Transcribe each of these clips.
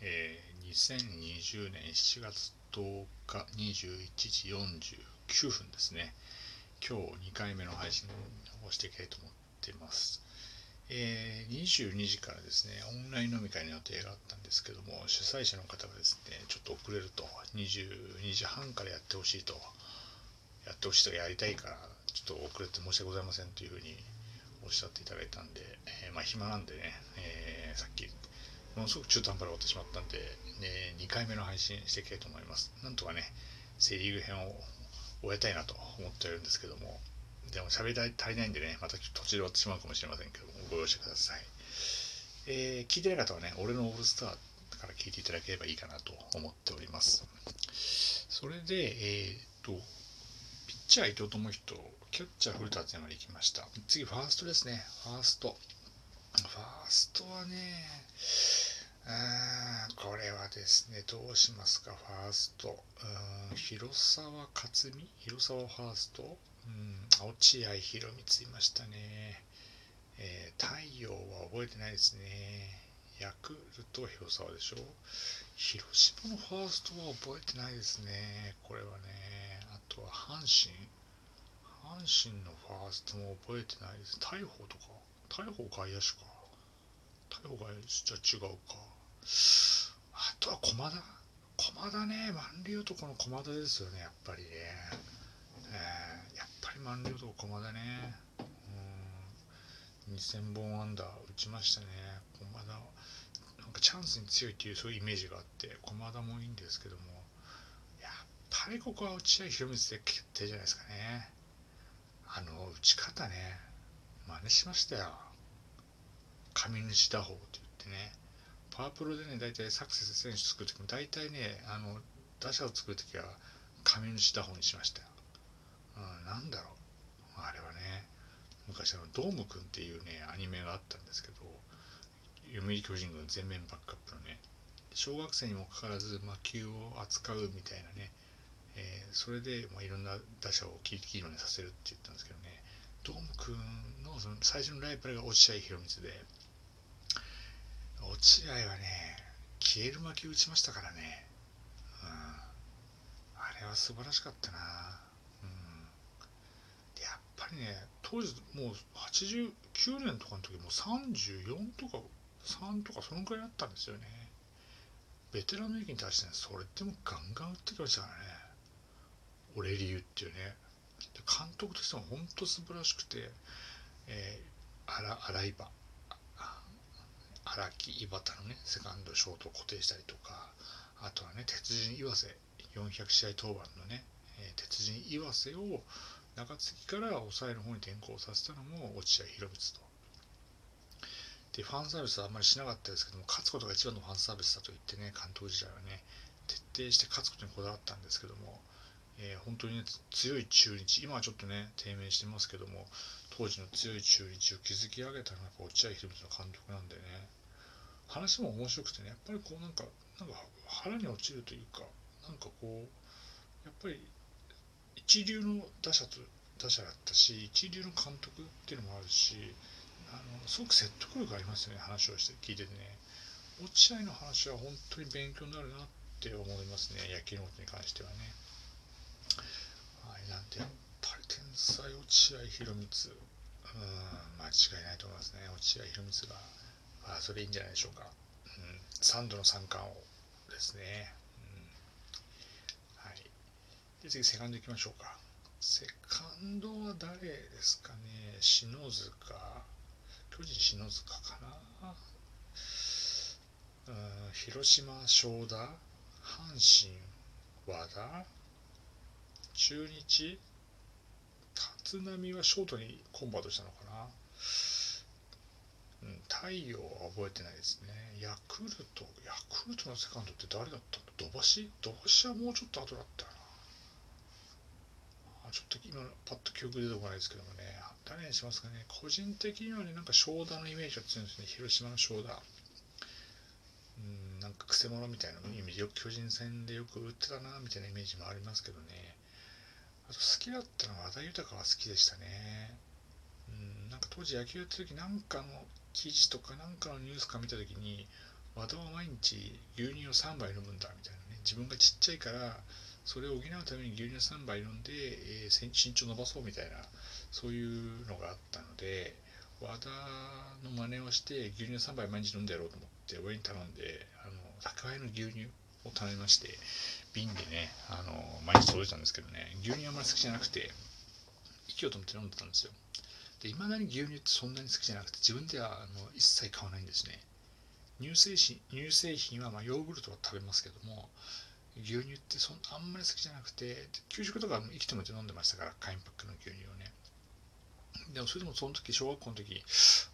えー、2020年7月10日21時49分ですね。今日2回目の配信をしていきたいと思っています。えー、22時からですね、オンライン飲み会の予定があったんですけども、主催者の方がですね、ちょっと遅れると、22時半からやってほしいと、やってほしいとやりたいから、ちょっと遅れて申し訳ございませんというふうにおっしゃっていただいたんで、えー、まあ暇なんでね、えー、さっきものすごく中途半端で終わってしまったんで、ね、2回目の配信していきたいと思います。なんとかね、セ・リーグ編を終えたいなと思っているんですけども、でも喋り足りないんでね、また途中で終わってしまうかもしれませんけども、ご容赦ください。えー、聞いてない方はね、俺のオールスターから聞いていただければいいかなと思っております。それで、えー、っと、ピッチャー伊藤智人、キャッチャー古田敦也まで行きました。次、ファーストですね。ファースト。ファーストはね、あこれはですね、どうしますか、ファースト。うん広沢克美広沢ファースト？うん、落合博満いましたね。えー、太陽は覚えてないですね。ヤクルト広沢でしょ？広島のファーストは覚えてないですね。これはね。あとは阪神？阪神のファーストも覚えてないです。大砲とか？大砲外野手か。大砲外野手じゃ違うか。あとは駒田。駒田ね満流男の駒田ですよねやっぱりね、えー、やっぱり満流男駒田ね。うん。2000本アンダー打ちましたね。駒田なんかチャンスに強いっていうそういうイメージがあって駒田もいいんですけども。やっぱりここは落合博満で決定じゃないですかね。あの打ち方ね真似しましたよ。上主打法って言ってね。パワープロでね、大体サクセス選手作るときも、大体ね、あの、打者を作るときは、紙主打法にしましたよ。うん、なんだろう。あれはね、昔あの、ドームくんっていうね、アニメがあったんですけど、読売巨人軍全面バックアップのね、小学生にもかかわらず魔球を扱うみたいなね、えー、それで、まあ、いろんな打者をキーキーにさせるって言ったんですけどね、ドームくんのその最初のライバルが落合博満で、落合はね、消える巻き打ちましたからね。うん。あれは素晴らしかったな。うん。やっぱりね、当時もう89年とかの時もう34とか3とかそのくらいあったんですよね。ベテランの駅に対してね、それでもガンガン打ってきましたからね。俺理由っていうね。で監督としても本当素晴らしくて、えー、洗い場荒木井端のねセカンドショートを固定したりとかあとはね鉄人岩瀬400試合登板のね、え、鉄人岩瀬を中継ぎから抑えの方に転向させたのも落合博満と。でファンサービスはあんまりしなかったですけども勝つことが一番のファンサービスだと言ってね監督時代はね徹底して勝つことにこだわったんですけども、えー、本当にね強い中日今はちょっとね低迷してますけども当時の強い中日を築き上げたのはやっぱ落合博満の監督なんでね話も面白くてねやっぱりこうなんかなんか腹に落ちるというかなんかこうやっぱり一流の打者と打者だったし一流の監督っていうのもあるしあのすごく説得力ありますよね話をして聞いててね。落合の話は本当に勉強になるなって思いますね野球のことに関してはね。はいなんでやっぱり天才落合博満。うん間違いないと思いますね落合博満が。あそれいいんじゃないでしょうか、うん、3度の三冠王ですね、うん、はい。で次セカンドいきましょうか。セカンドは誰ですかね？篠塚。巨人篠塚かな？うん。広島正田阪神和田。中日。立浪はショートにコンバートしたのかな？うん、太陽は覚えてないですね。ヤクルト、ヤクルトのセカンドって誰だったんだ土橋土橋はもうちょっと後だったな。あちょっと今、パッと記憶出てこないですけどもね、誰にしますかね？個人的にはね、なんか正田のイメージが強いんですね。広島の正田。うん、なんかくせ者みたいなイメージ、よく巨人戦でよく打ってたな、みたいなイメージもありますけどね。あと好きだったのは和田豊は好きでしたね。うん、なんか当時野球やってる時なんかの記事とかなんかのニュースか見た時に和田は毎日牛乳を3杯飲むんだみたいなね。自分がちっちゃいからそれを補うために牛乳3杯飲んで、えー、身長伸ばそうみたいなそういうのがあったので和田の真似をして牛乳3杯毎日飲んでやろうと思って親に頼んであの宅配の牛乳を頼みまして瓶でねあの毎日届いたんですけどね牛乳あんまり好きじゃなくて息を止めて飲んでたんですよ。で未だに牛乳ってそんなに好きじゃなくて自分ではあの一切買わないんですね。乳製品乳製品はまヨーグルトは食べますけども牛乳ってそんあんまり好きじゃなくて給食とか生きてもて飲んでましたからカインパックの牛乳をね。でもそれでもその時小学校の時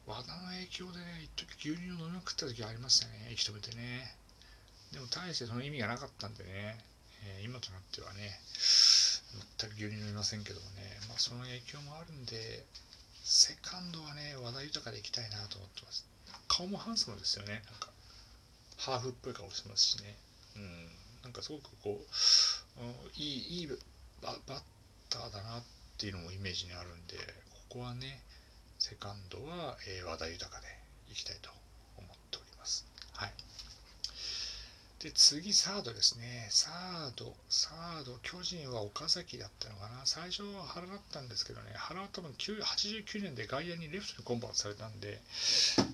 和田の影響でね一時牛乳を飲みまくった時ありましたね生き止めてね。でも大してその意味がなかったんでね、えー、今となってはね全く牛乳飲みませんけどもね、まあ、その影響もあるんでセカンドはね話題豊でいきたいなと思ってます。顔もハンサムですよね。なんかハーフっぽい顔してますしね。うん。なんかすごくこういいいいバッターだなっていうのもイメージにあるんでここはねセカンドは、えー、話題豊かでいきたいと思っております。はい。で次サードですね。サードサード。巨人は岡崎だったのかな。最初は原だったんですけどね。原は多分89年で外野にレフトにコンバートされたんで、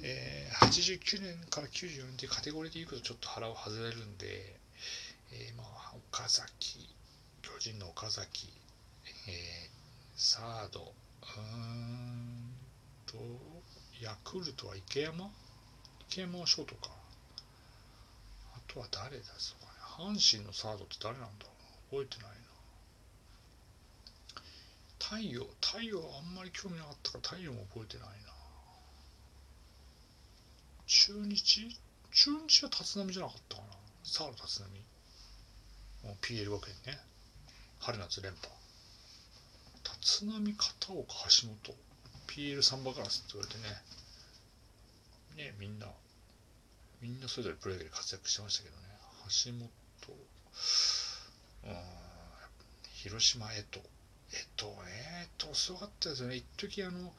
えー、89年から94年っていうカテゴリーでいくとちょっと腹を外れるんで、えー、まあ岡崎巨人の岡崎、えー、サード。うーんとヤクルトは池山？池山はショートか。とは誰ですかね阪神のサードって誰なんだろうな覚えてないな。太陽太陽あんまり興味なかったから太陽も覚えてないな。中日？中日は立浪じゃなかったかな。サード立浪もう PL 学園ね。春夏連覇。立浪片岡橋本。PL サンバガラスって言われてね。ねみんなみんなそれぞれプロ野球で活躍してましたけどね。橋本うん広島江藤。江藤ね。江藤すごかったですよね。一時あの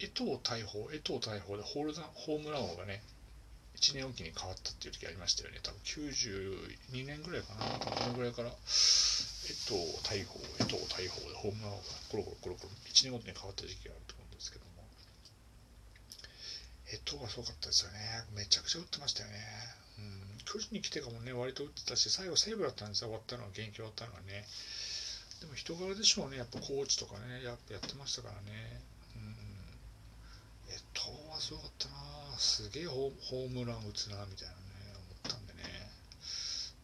江藤大砲江藤大砲でホールホームラン王がね1年おきに変わったっていう時ありましたよね。多分92年ぐらいかな。このぐらいから江藤大砲江藤大砲でホームラン王がコロコロコロコロ1年ごとに変わった時期があると。江藤はすごかったですよね。めちゃくちゃ打ってましたよね。うん。巨人に来てかもね割と打ってたし最後西武だったんですよ。終わったのは現役終わったのはね。でも人柄でしょうね。やっぱコーチとかねやっぱやってましたからね。うん。江藤はすごかったな。すげえホームラン打つなみたいなね思ったんでね。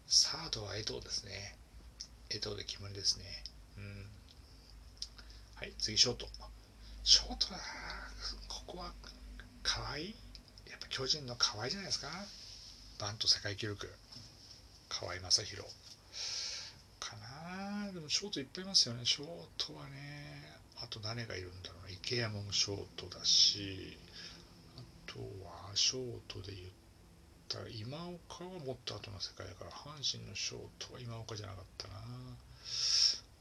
サードは江藤ですね。江藤で決まりですね。うん。はい次ショート。ショートはここは河合やっぱ巨人の河合じゃないですか？バント世界記録。河合正宏。かなでもショートいっぱいいますよね。ショートはねあと誰がいるんだろうな。池山もショートだしあとはショートで言ったら今岡はもっと後の世界だから阪神のショートは今岡じゃなかったな。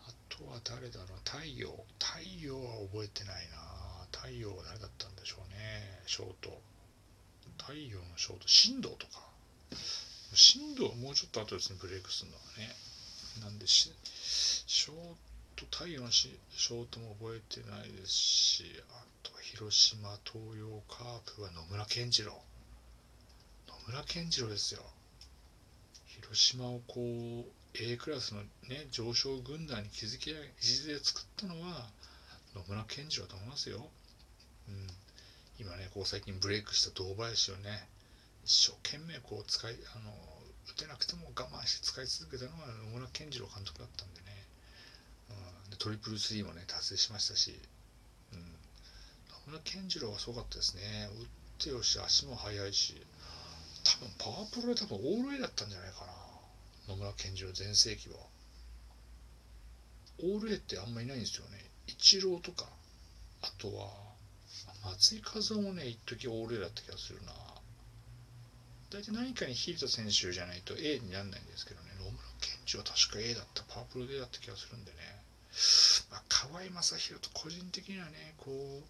あとは誰だろう。太陽。太陽は覚えてないな太陽は誰だったんでしょうね。ショート太陽のショート振動とか。振動はもうちょっと後ですねブレイクするのはね。なんでショート太陽のショートも覚えてないですしあとは広島東洋カープは野村健次郎。野村健次郎ですよ。広島をこう A クラスのね上昇軍団に築き上げ礎作ったのは野村健次郎だと思いますよ。うん、今ねこう最近ブレイクした堂林をね一生懸命こう使いあの打てなくても我慢して使い続けたのが野村健次郎監督だったんでね、うん、でトリプルスリーもね達成しましたし、うん、野村健次郎はすごかったですね。打ってよし足も速いし。多分パワープロで多分オール A だったんじゃないかな。野村健次郎全盛期は。オール A ってあんまいないんですよね。イチローとかあとは松井和夫もね一時オール A だった気がするな。大体何かに秀でた選手じゃないと A にならないんですけどね。野村健二は確か A だったパープル A だった気がするんでね、まあ、河合正宏と個人的にはねこう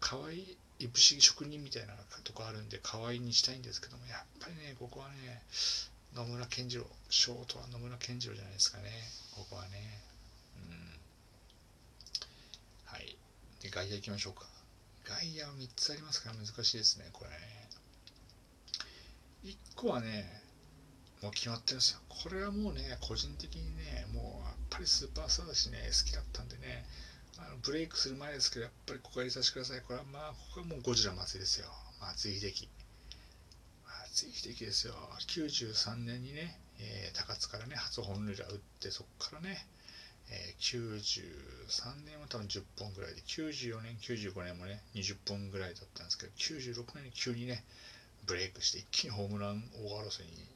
河合いぶし職人みたいなとこあるんで可愛いにしたいんですけどもやっぱりねここはね野村健次郎ショートは野村健次郎じゃないですかね。ここはね。うん。はい。で外野行きましょうか。外野は3つありますから難しいですねこれ。ね1個はねもう決まってるんですよ。これはもうね個人的にねもうやっぱりスーパースターだしね好きだったんでね。あのブレイクする前ですけどやっぱりここは入れさせてください。これはまあここはもうゴジラ松井ですよ。松井秀喜松井秀喜ですよ。93年にね、えー、高津からね初本塁打打ってそこからねえー、93年は多分10本ぐらいで94年95年もね20本ぐらいだったんですけど96年に急にねブレイクして一気にホームラン王争いに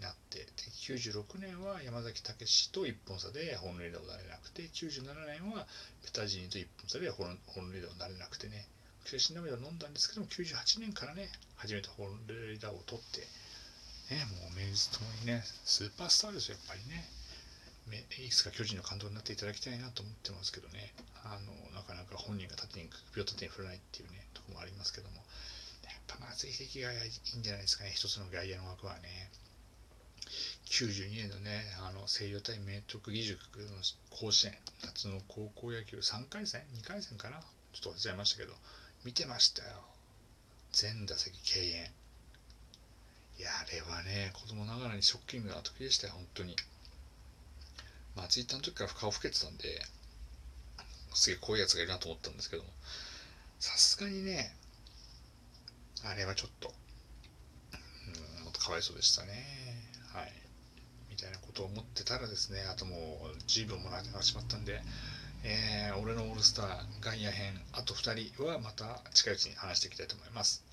なってで96年は山崎武史と1本差で本塁打をなれなくて97年はペタジーニと1本差で本塁打をなれなくてね悔し涙を飲んだんですけども98年からね初めて本塁打を取ってねもう名実ともにねスーパースターですよやっぱりね。いくつか巨人の監督になっていただきたいなと思ってますけどねあのなかなか本人が縦に首を縦に振らないっていうねとこもありますけどもやっぱ松井秀喜がいいんじゃないですかね一つの外野の枠はね92年のね、あの西洋対明徳義塾の甲子園、夏の高校野球3回戦 ?2 回戦かな？ちょっと忘れちゃいましたけど、見てましたよ。全打席敬遠。いや、あれはね、子供ながらにショッキングな時でしたよ、本当に。まあ、ツイッターの時から顔老けてたんで、すげえこういやつがいるなと思ったんですけども、さすがにね、あれはちょっと、うん、もっとかわいそうでしたね。はい。みたいなことを思ってたらですね、あともう10秒もらってしまったんで、えー、俺のオールスター、ガンヤ編、あと2人はまた近いうちに話していきたいと思います。